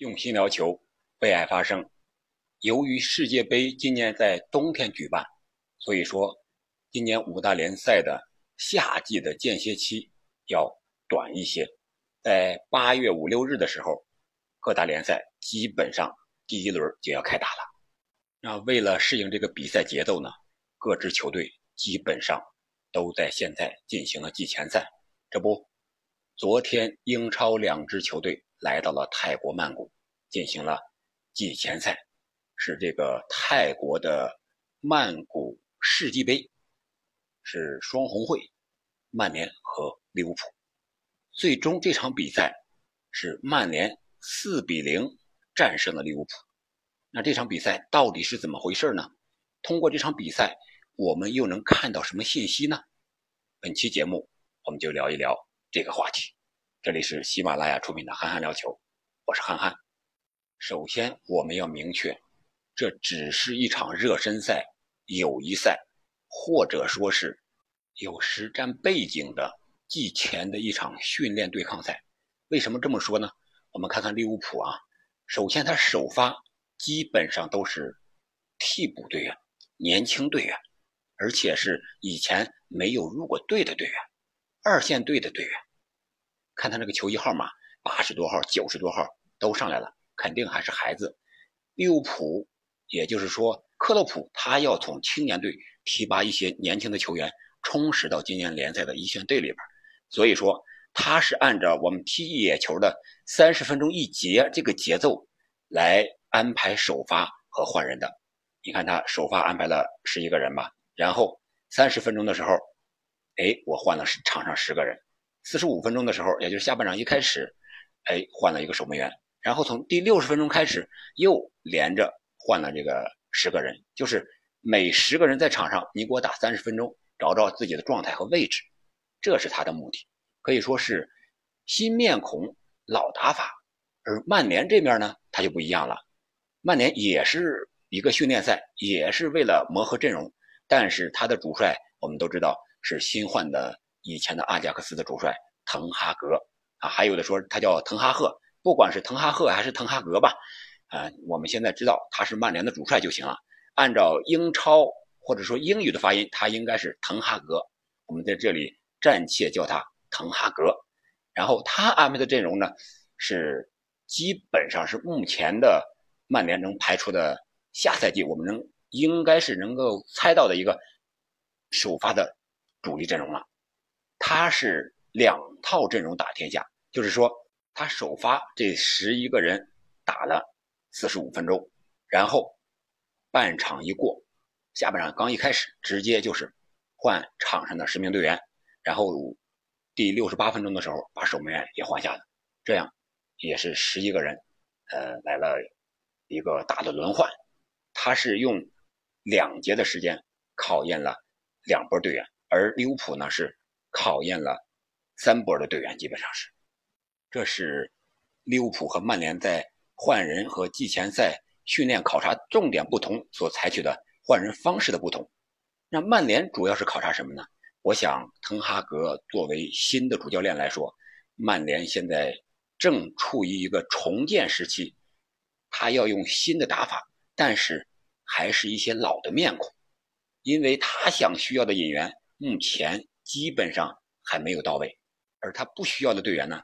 用心聊球，为爱发声。由于世界杯今年在冬天举办，所以说今年五大联赛的夏季的间歇期要短一些。在八月五六日的时候，各大联赛基本上第一轮就要开打了。那为了适应这个比赛节奏呢，各支球队基本上都在现在进行了季前赛。这不，昨天英超两支球队。来到了泰国曼谷，进行了季前赛，是这个泰国的曼谷世纪杯，是双红会，曼联和利物浦。最终这场比赛是曼联四比零战胜了利物浦。那这场比赛到底是怎么回事呢？通过这场比赛，我们又能看到什么信息呢？本期节目我们就聊一聊这个话题。这里是喜马拉雅出品的《憨憨聊球》，我是憨憨。首先，我们要明确，这只是一场热身赛、友谊赛，或者说是有实战背景的季前的一场训练对抗赛。为什么这么说呢？我们看看利物浦啊，首先他首发基本上都是替补队员、年轻队员，而且是以前没有入过队的队员，二线队的队员。看他那个球衣号码，八十多号、九十多号都上来了，肯定还是孩子。利物浦，也就是说克洛普，他要从青年队提拔一些年轻的球员，充实到今年联赛的一线队里边。所以说，他是按照我们踢野球的三十分钟一节这个节奏来安排首发和换人的。你看他首发安排了十一个人吧，然后三十分钟的时候，哎，我换了场上十个人。四十五分钟的时候，也就是下半场一开始，哎，换了一个守门员，然后从第六十分钟开始又连着换了这个十个人，就是每十个人在场上，你给我打三十分钟，找找自己的状态和位置，这是他的目的，可以说是新面孔老打法。而曼联这边呢，他就不一样了，曼联也是一个训练赛，也是为了磨合阵容，但是他的主帅我们都知道是新换的。以前的阿贾克斯的主帅滕哈格啊，还有的说他叫滕哈赫，不管是滕哈赫还是滕哈格吧，啊，我们现在知道他是曼联的主帅就行了。按照英超或者说英语的发音，他应该是滕哈格，我们在这里暂且叫他滕哈格。然后他安排的阵容呢，是基本上是目前的曼联能排出的下赛季我们能应该是能够猜到的一个首发的主力阵容了。他是两套阵容打天下，就是说他首发这十一个人打了四十五分钟，然后半场一过，下半场刚一开始直接就是换场上的十名队员，然后第六十八分钟的时候把守门员也换下了，这样也是十一个人，呃，来了一个大的轮换，他是用两节的时间考验了两波队员，而利物浦呢是。考验了三波的队员，基本上是，这是利物浦和曼联在换人和季前赛训练考察重点不同所采取的换人方式的不同。那曼联主要是考察什么呢？我想，滕哈格作为新的主教练来说，曼联现在正处于一个重建时期，他要用新的打法，但是还是一些老的面孔，因为他想需要的引援目前。基本上还没有到位，而他不需要的队员呢，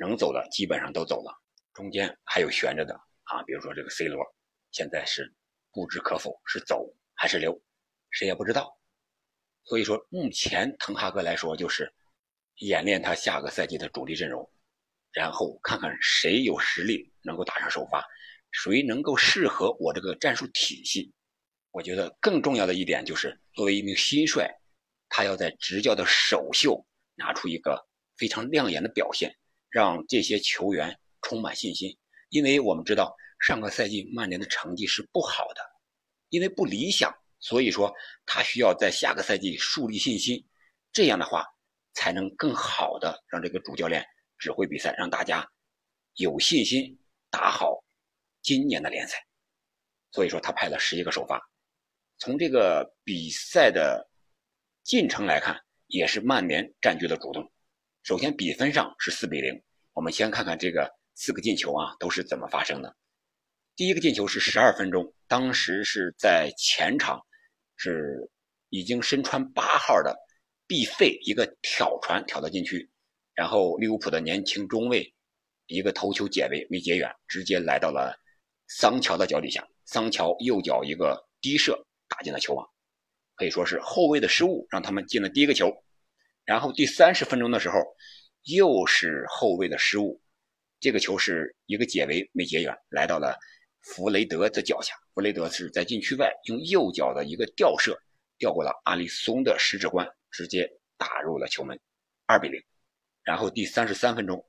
能走的基本上都走了，中间还有悬着的啊，比如说这个 C 罗，现在是不知可否，是走还是留，谁也不知道。所以说，目前滕哈格来说就是演练他下个赛季的主力阵容，然后看看谁有实力能够打上首发，谁能够适合我这个战术体系。我觉得更重要的一点就是，作为一名新帅。他要在执教的首秀拿出一个非常亮眼的表现，让这些球员充满信心。因为我们知道上个赛季曼联的成绩是不好的，因为不理想，所以说他需要在下个赛季树立信心。这样的话，才能更好的让这个主教练指挥比赛，让大家有信心打好今年的联赛。所以说，他派了十一个首发。从这个比赛的。进程来看，也是曼联占据了主动。首先，比分上是四比零。我们先看看这个四个进球啊都是怎么发生的。第一个进球是十二分钟，当时是在前场，是已经身穿八号的毕费一个挑传挑到禁区，然后利物浦的年轻中卫一个头球解围没解远，直接来到了桑乔的脚底下，桑乔右脚一个低射打进了球网，可以说是后卫的失误让他们进了第一个球。然后第三十分钟的时候，又是后卫的失误，这个球是一个解围没解远，来到了。弗雷德的脚下，弗雷德是在禁区外用右脚的一个吊射，吊过了阿里松的十指关，直接打入了球门，二比零。然后第三十三分钟，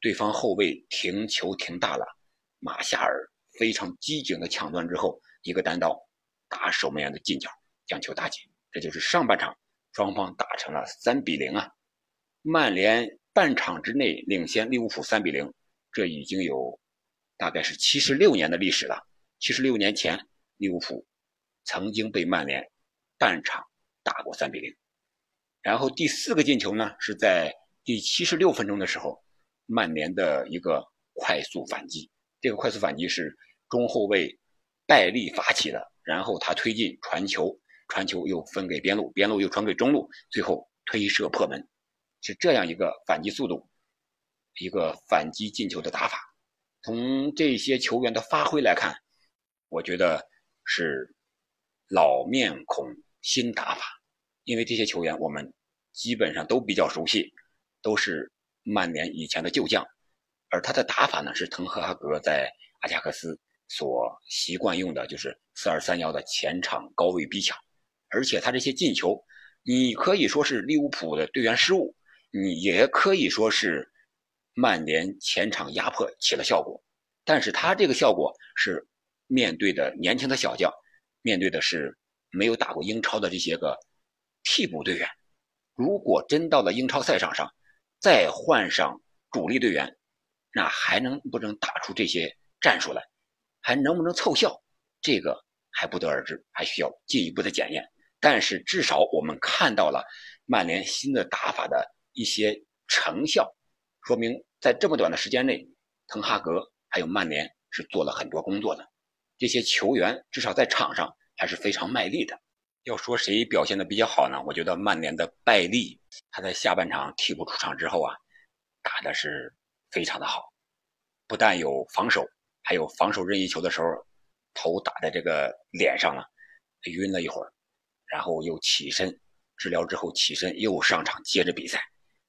对方后卫停球停大了，马夏尔非常机警的抢断之后，一个单刀打守门员的近角，将球打进。这就是上半场双方打成了三比零啊！曼联半场之内领先利物浦三比零，这已经有。大概是七十六年的历史了。七十六年前，利物浦曾经被曼联半场打过三比零。然后第四个进球呢，是在第七十六分钟的时候，曼联的一个快速反击。这个快速反击是中后卫拜利发起的，然后他推进传球，传球又分给边路，边路又传给中路，最后推射破门，是这样一个反击速度，一个反击进球的打法。从这些球员的发挥来看，我觉得是老面孔新打法，因为这些球员我们基本上都比较熟悉，都是曼联以前的旧将，而他的打法呢是滕哈格在阿贾克斯所习惯用的，就是四二三幺的前场高位逼抢，而且他这些进球，你可以说是利物浦的队员失误，你也可以说是。曼联前场压迫起了效果，但是他这个效果是面对的年轻的小将，面对的是没有打过英超的这些个替补队员。如果真到了英超赛场上，再换上主力队员，那还能不能打出这些战术来？还能不能凑效？这个还不得而知，还需要进一步的检验。但是至少我们看到了曼联新的打法的一些成效。说明在这么短的时间内，滕哈格还有曼联是做了很多工作的。这些球员至少在场上还是非常卖力的。要说谁表现的比较好呢？我觉得曼联的拜利，他在下半场替补出场之后啊，打的是非常的好。不但有防守，还有防守任意球的时候，头打在这个脸上了，晕了一会儿，然后又起身治疗之后起身又上场接着比赛。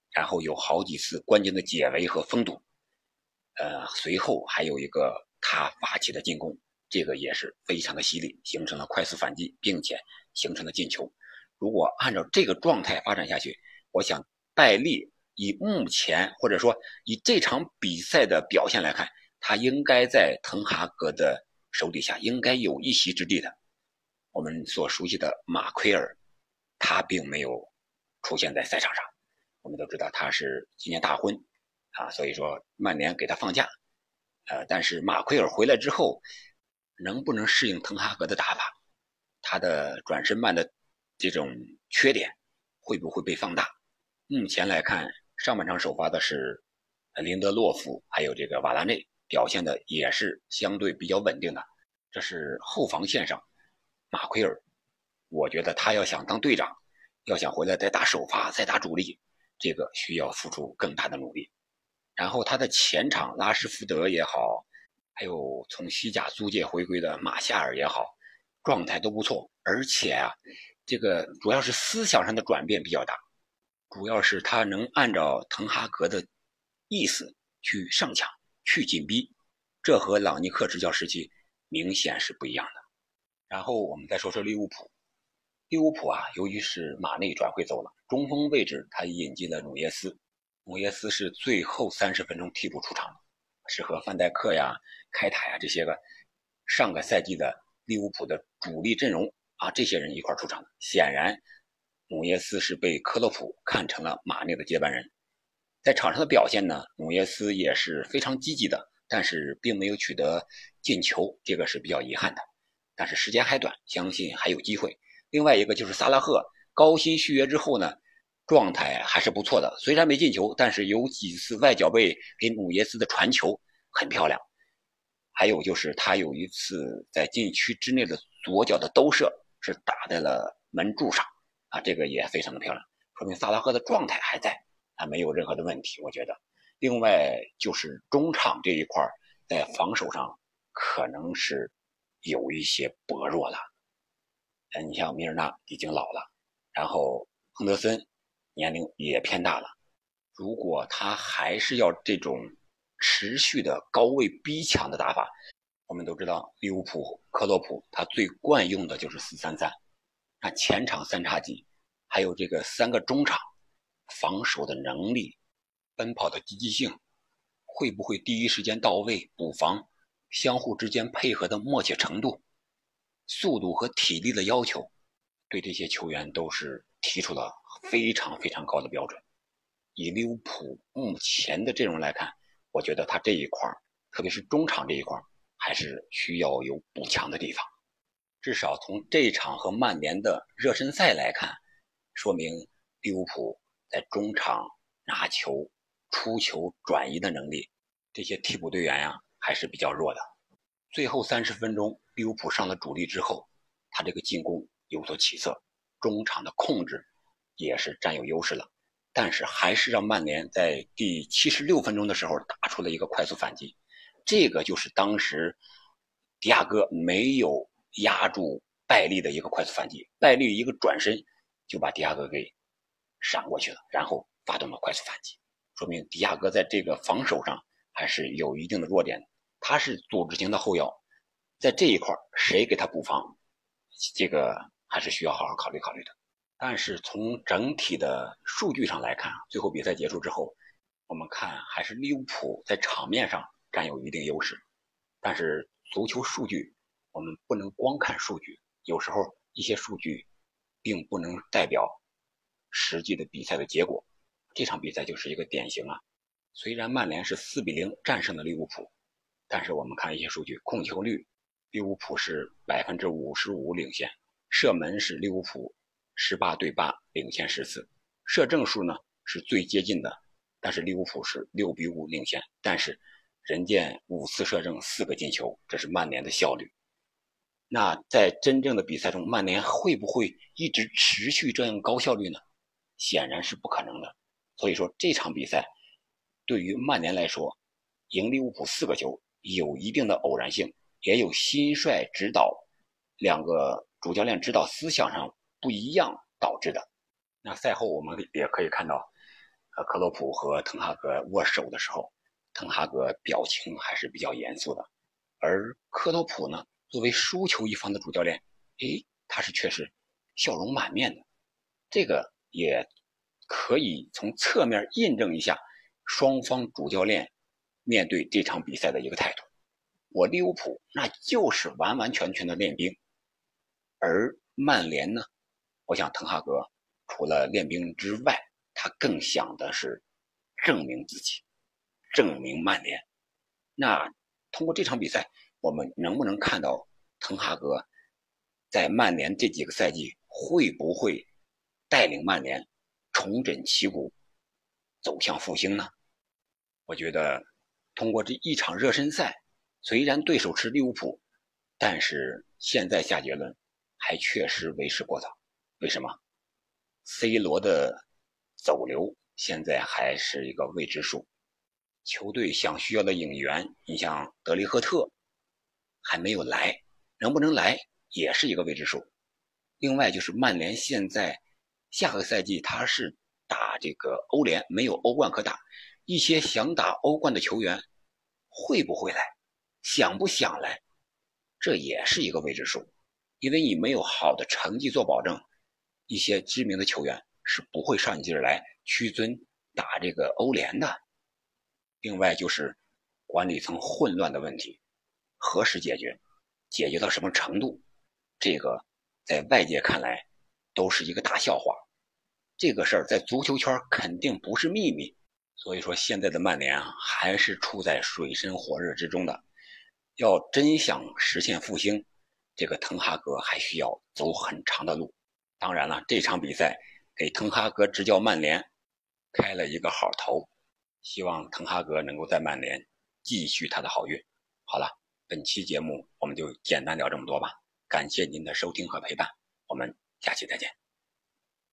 然后有好几次关键的解围和封堵，呃，随后还有一个他发起的进攻，这个也是非常的犀利，形成了快速反击，并且形成了进球。如果按照这个状态发展下去，我想拜利以目前或者说以这场比赛的表现来看，他应该在滕哈格的手底下应该有一席之地的。我们所熟悉的马奎尔，他并没有出现在赛场上。我们都知道他是今年大婚，啊，所以说曼联给他放假，呃，但是马奎尔回来之后，能不能适应滕哈格的打法？他的转身慢的这种缺点会不会被放大？目前来看，上半场首发的是林德洛夫，还有这个瓦拉内，表现的也是相对比较稳定的。这是后防线上，马奎尔，我觉得他要想当队长，要想回来再打首发，再打主力。这个需要付出更大的努力，然后他的前场拉什福德也好，还有从西甲租借回归的马夏尔也好，状态都不错，而且啊，这个主要是思想上的转变比较大，主要是他能按照滕哈格的意思去上抢、去紧逼，这和朗尼克执教时期明显是不一样的。然后我们再说说利物浦。利物浦啊，由于是马内转会走了，中锋位置他引进了努涅斯。努涅斯是最后三十分钟替补出场的，是和范戴克呀、开塔呀这些个上个赛季的利物浦的主力阵容啊这些人一块出场的。显然，努涅斯是被克洛普看成了马内的接班人。在场上的表现呢，努涅斯也是非常积极的，但是并没有取得进球，这个是比较遗憾的。但是时间还短，相信还有机会。另外一个就是萨拉赫高薪续约之后呢，状态还是不错的。虽然没进球，但是有几次外脚背给努涅斯的传球很漂亮。还有就是他有一次在禁区之内的左脚的兜射是打在了门柱上，啊，这个也非常的漂亮，说明萨拉赫的状态还在，啊，没有任何的问题，我觉得。另外就是中场这一块在防守上可能是有一些薄弱了。你像米尔纳已经老了，然后亨德森年龄也偏大了。如果他还是要这种持续的高位逼抢的打法，我们都知道利物浦克洛普他最惯用的就是四三三，那前场三叉戟，还有这个三个中场，防守的能力。奔跑的积极性会不会第一时间到位补防？相互之间配合的默契程度、速度和体力的要求，对这些球员都是提出了非常非常高的标准。以利物浦目前的阵容来看，我觉得他这一块特别是中场这一块还是需要有补强的地方。至少从这场和曼联的热身赛来看，说明利物浦在中场拿球。出球转移的能力，这些替补队员呀还是比较弱的。最后三十分钟，利物浦上了主力之后，他这个进攻有所起色，中场的控制也是占有优势了。但是还是让曼联在第七十六分钟的时候打出了一个快速反击，这个就是当时迪亚哥没有压住拜利的一个快速反击，拜利一个转身就把迪亚哥给闪过去了，然后发动了快速反击。说明迪亚哥在这个防守上还是有一定的弱点，他是组织型的后腰，在这一块谁给他补防，这个还是需要好好考虑考虑的。但是从整体的数据上来看，最后比赛结束之后，我们看还是利物浦在场面上占有一定优势。但是足球数据我们不能光看数据，有时候一些数据并不能代表实际的比赛的结果。这场比赛就是一个典型啊！虽然曼联是四比零战胜了利物浦，但是我们看一些数据，控球率利物浦是百分之五十五领先，射门是利物浦十八对八领先十次，射正数呢是最接近的，但是利物浦是六比五领先，但是人家五次射正四个进球，这是曼联的效率。那在真正的比赛中，曼联会不会一直持续这样高效率呢？显然是不可能的。所以说这场比赛对于曼联来说，赢利物浦四个球有一定的偶然性，也有新帅指导两个主教练指导思想上不一样导致的。那赛后我们也可以看到，呃，克洛普和滕哈格握手的时候，滕哈格表情还是比较严肃的，而克洛普呢，作为输球一方的主教练，诶，他是却是笑容满面的，这个也。可以从侧面印证一下双方主教练面对这场比赛的一个态度。我利物浦那就是完完全全的练兵，而曼联呢，我想滕哈格除了练兵之外，他更想的是证明自己，证明曼联。那通过这场比赛，我们能不能看到滕哈格在曼联这几个赛季会不会带领曼联？重整旗鼓，走向复兴呢？我觉得，通过这一场热身赛，虽然对手是利物浦，但是现在下结论还确实为时过早。为什么？C 罗的走流现在还是一个未知数，球队想需要的引援，你像德里赫特还没有来，能不能来也是一个未知数。另外就是曼联现在。下个赛季他是打这个欧联，没有欧冠可打。一些想打欧冠的球员会不会来？想不想来？这也是一个未知数。因为你没有好的成绩做保证，一些知名的球员是不会上劲儿来屈尊打这个欧联的。另外就是管理层混乱的问题，何时解决？解决到什么程度？这个在外界看来都是一个大笑话。这个事儿在足球圈肯定不是秘密，所以说现在的曼联啊还是处在水深火热之中的。要真想实现复兴，这个滕哈格还需要走很长的路。当然了，这场比赛给滕哈格执教曼联开了一个好头，希望滕哈格能够在曼联继续他的好运。好了，本期节目我们就简单聊这么多吧，感谢您的收听和陪伴，我们下期再见。